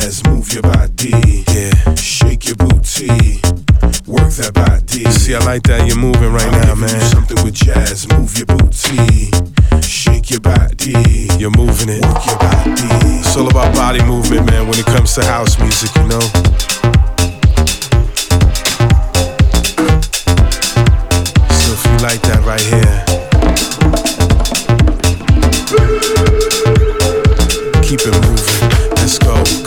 jazz. Move your body. Yeah. Shake your booty. Work that body. See, I like that you're moving right now, man. Something with jazz. Move your booty. Shake your body. You're moving it. Work your body. It's all about body movement, man, when it comes to house music, you know? So if you like that right here, keep it moving. Let's go.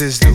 Is the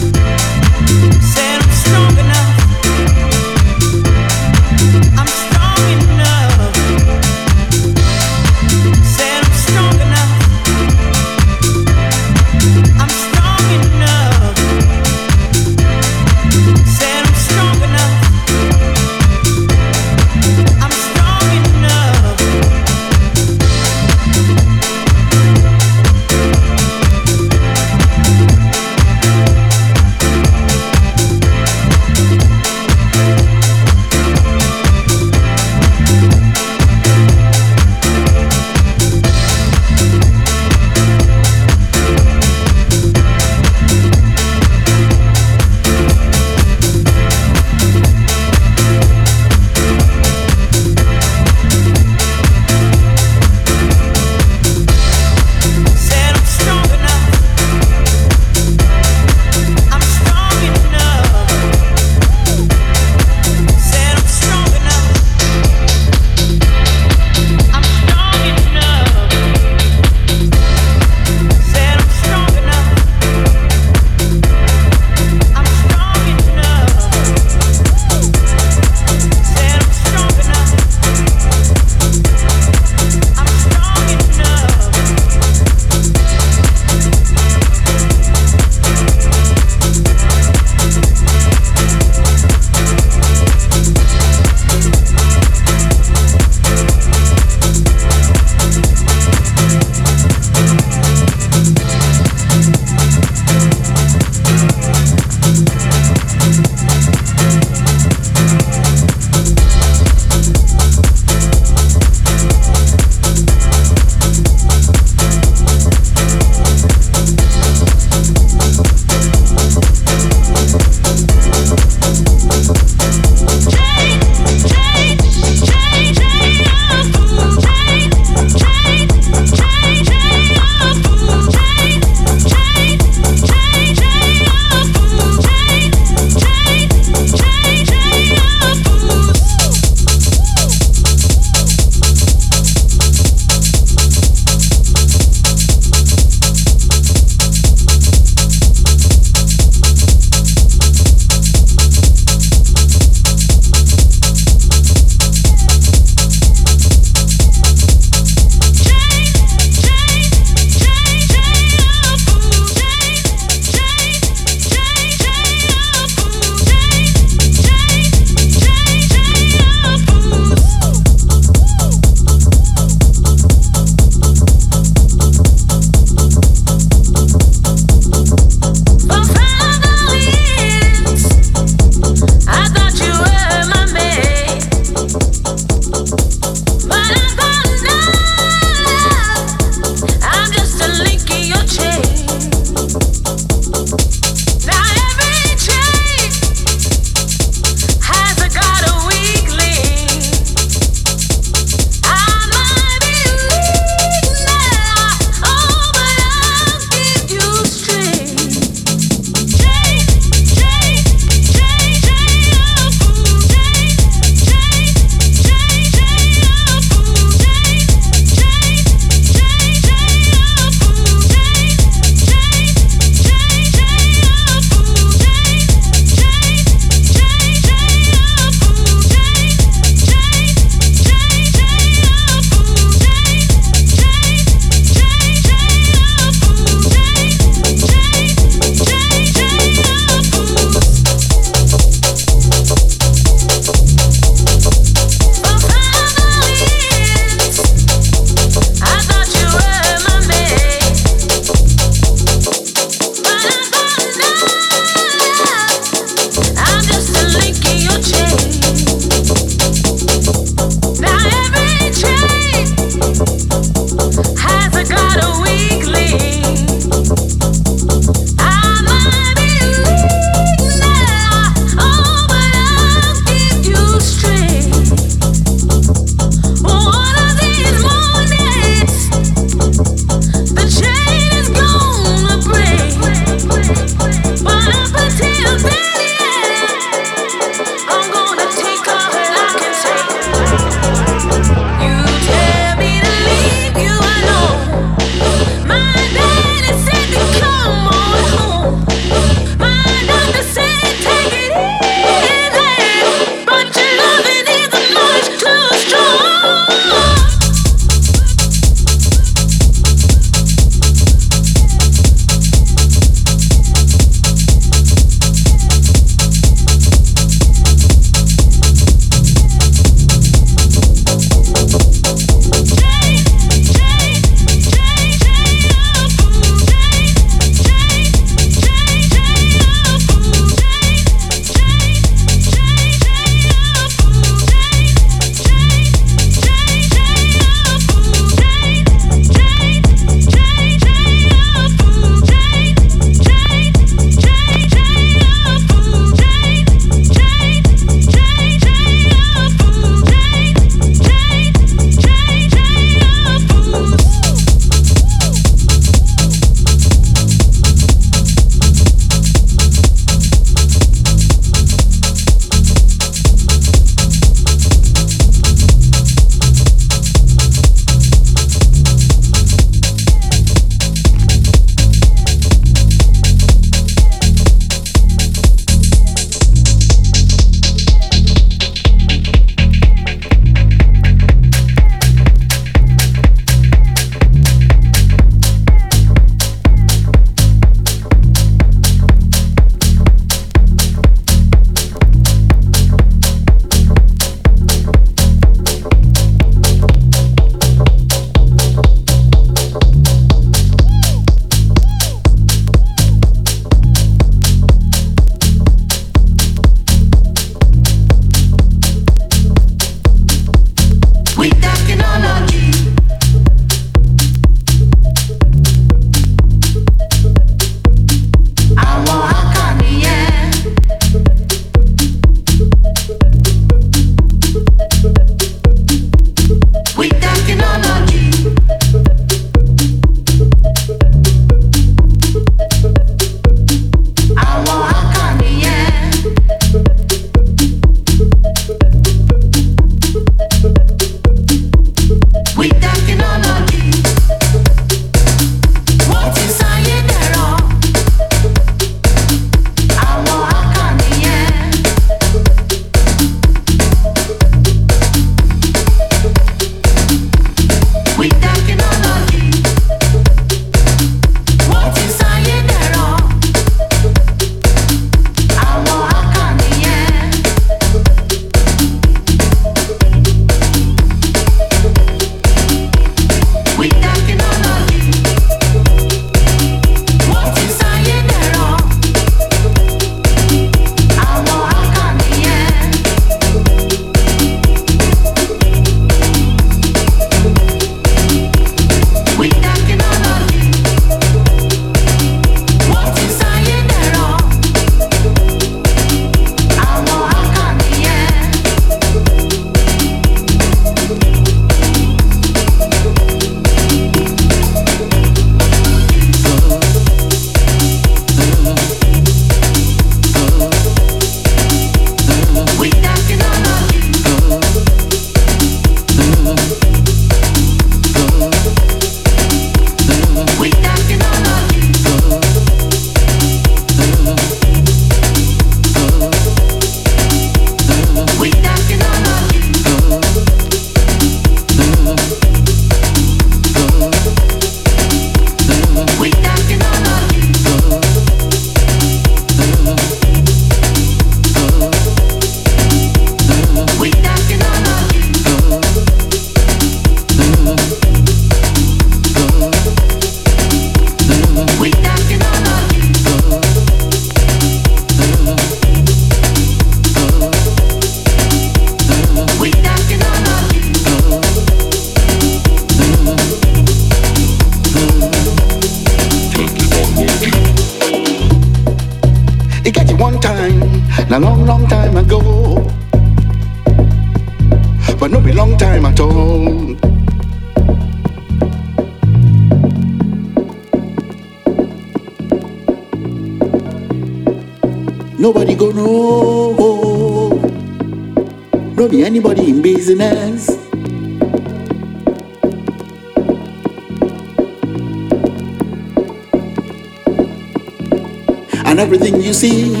you see,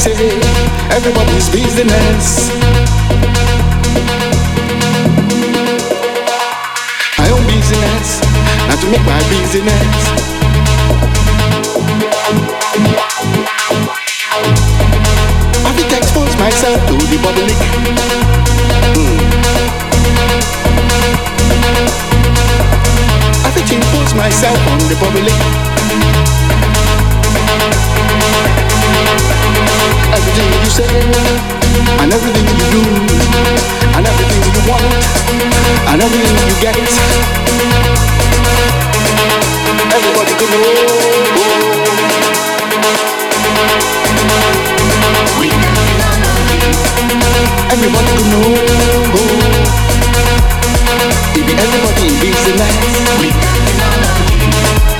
say, everybody's business. My own business, not to make my business. I think I expose myself to the public. Mm. I think impose myself on the public. Everything you say, and everything you do, and everything you want, and everything you get. Everybody can know. Everybody could know. If everybody in business. If everybody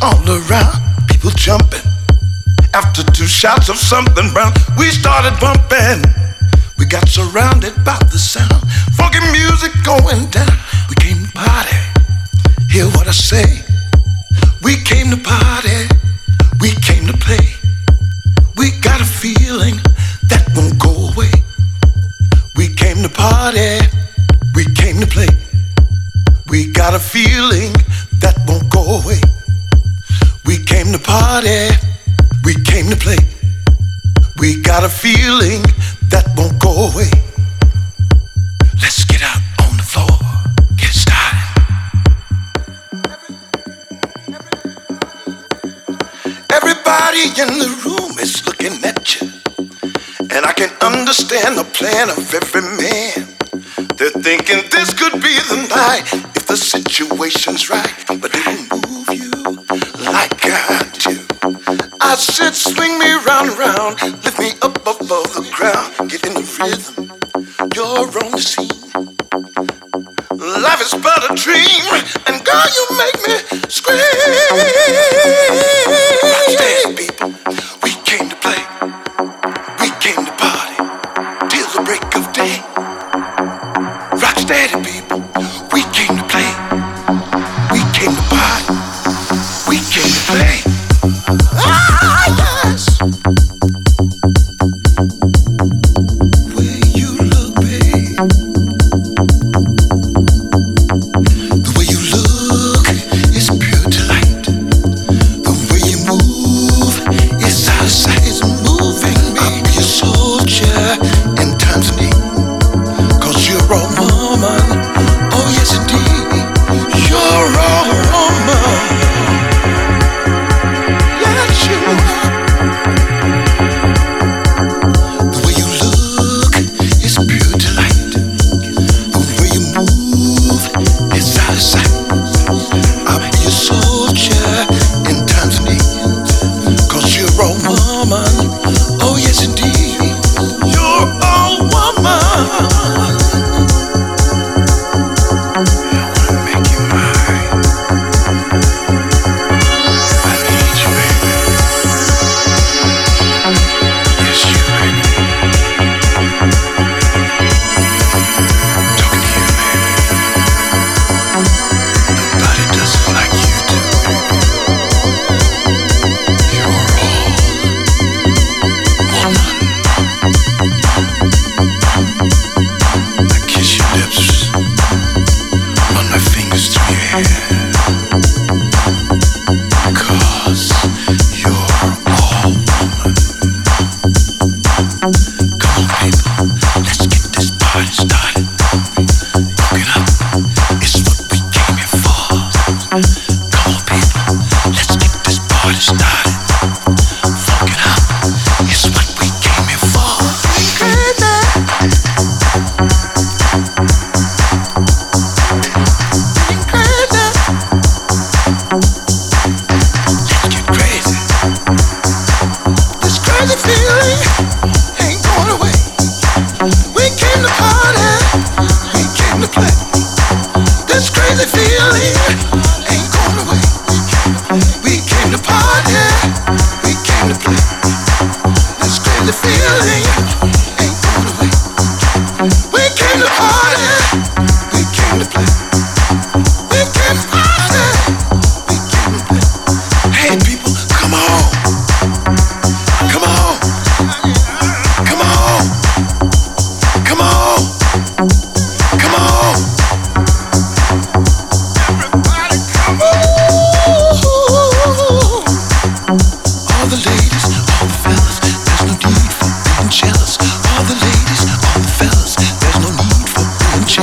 all around, people jumping. After two shots of something brown, we started bumping. We got surrounded by the sound, funky music going down. We came to party, hear what I say.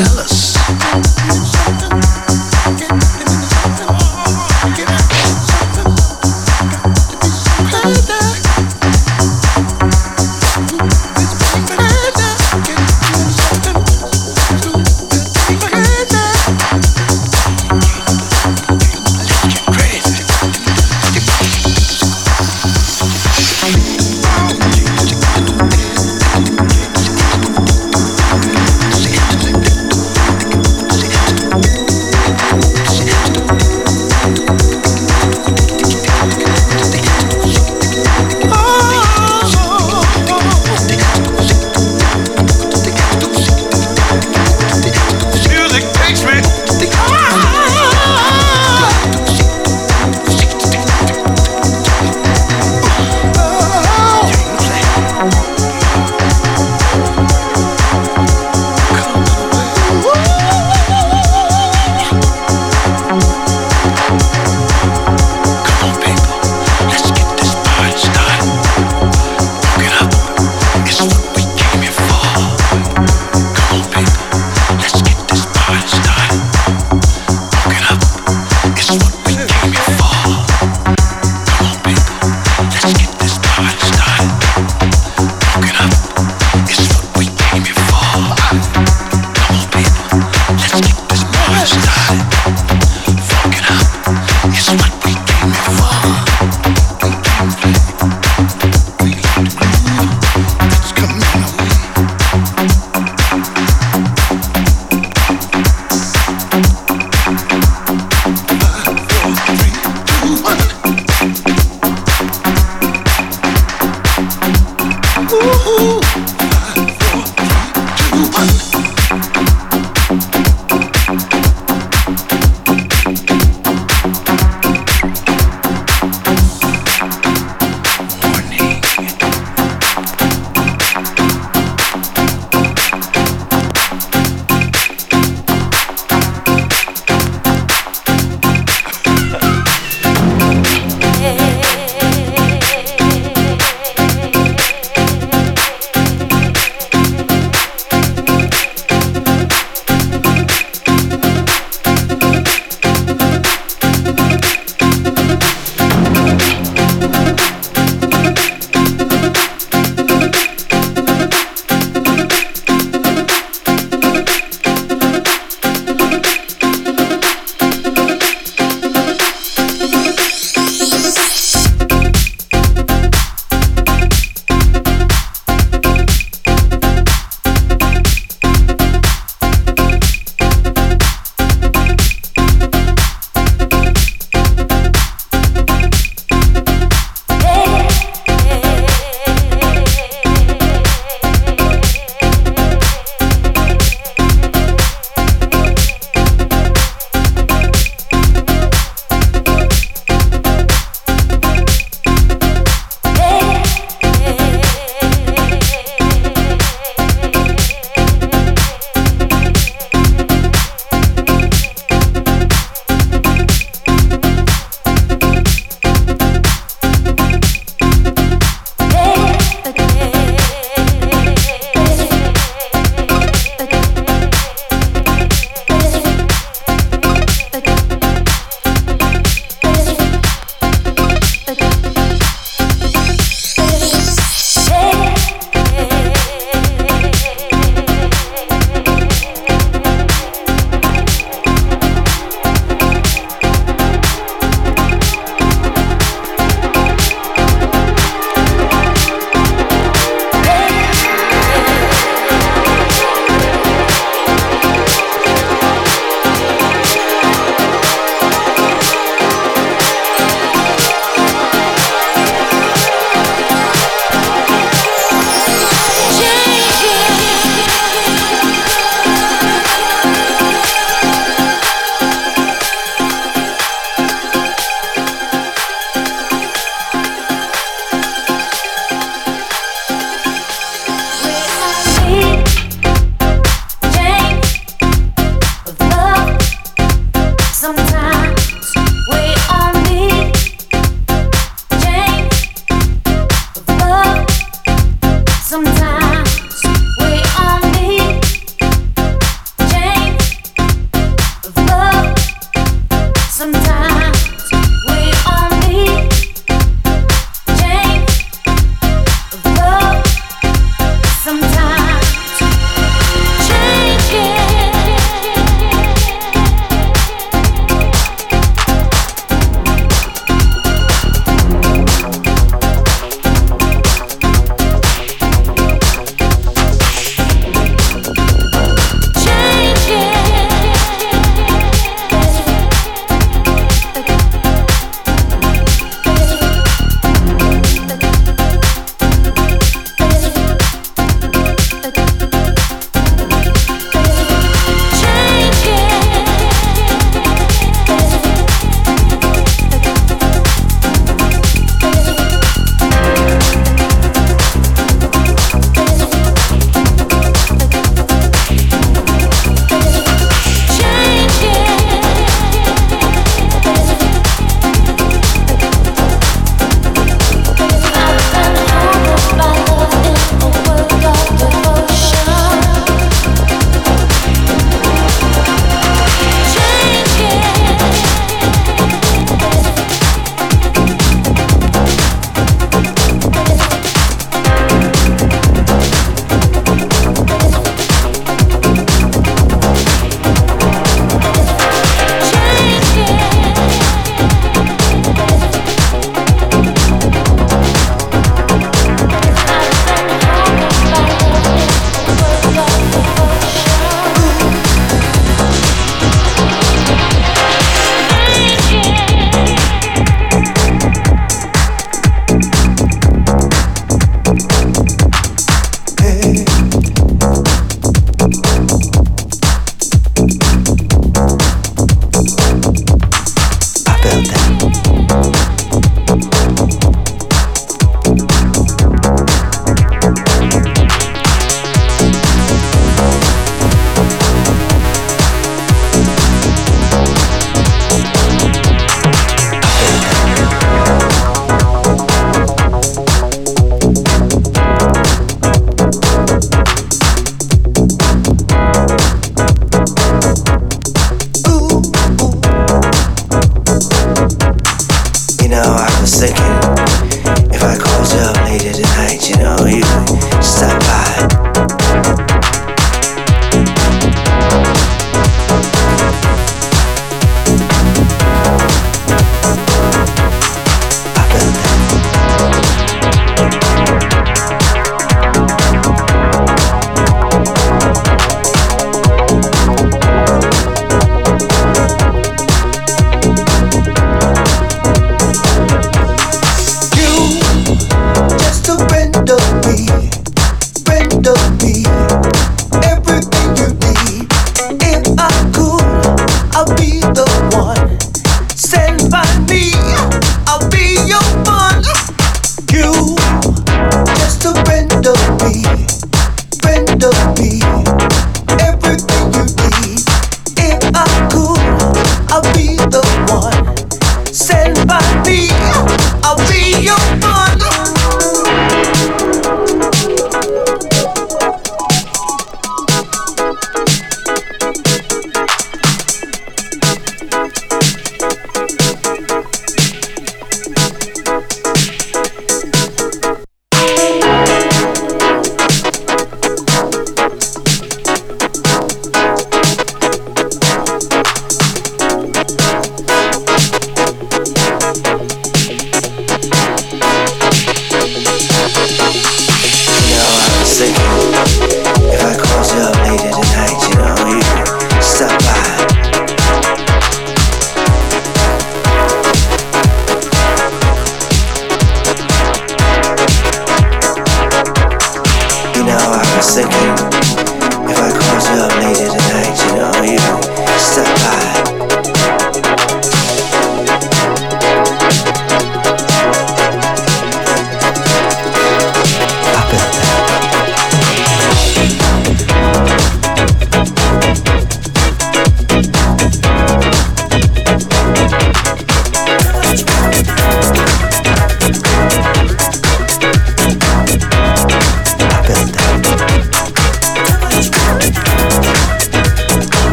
jealous.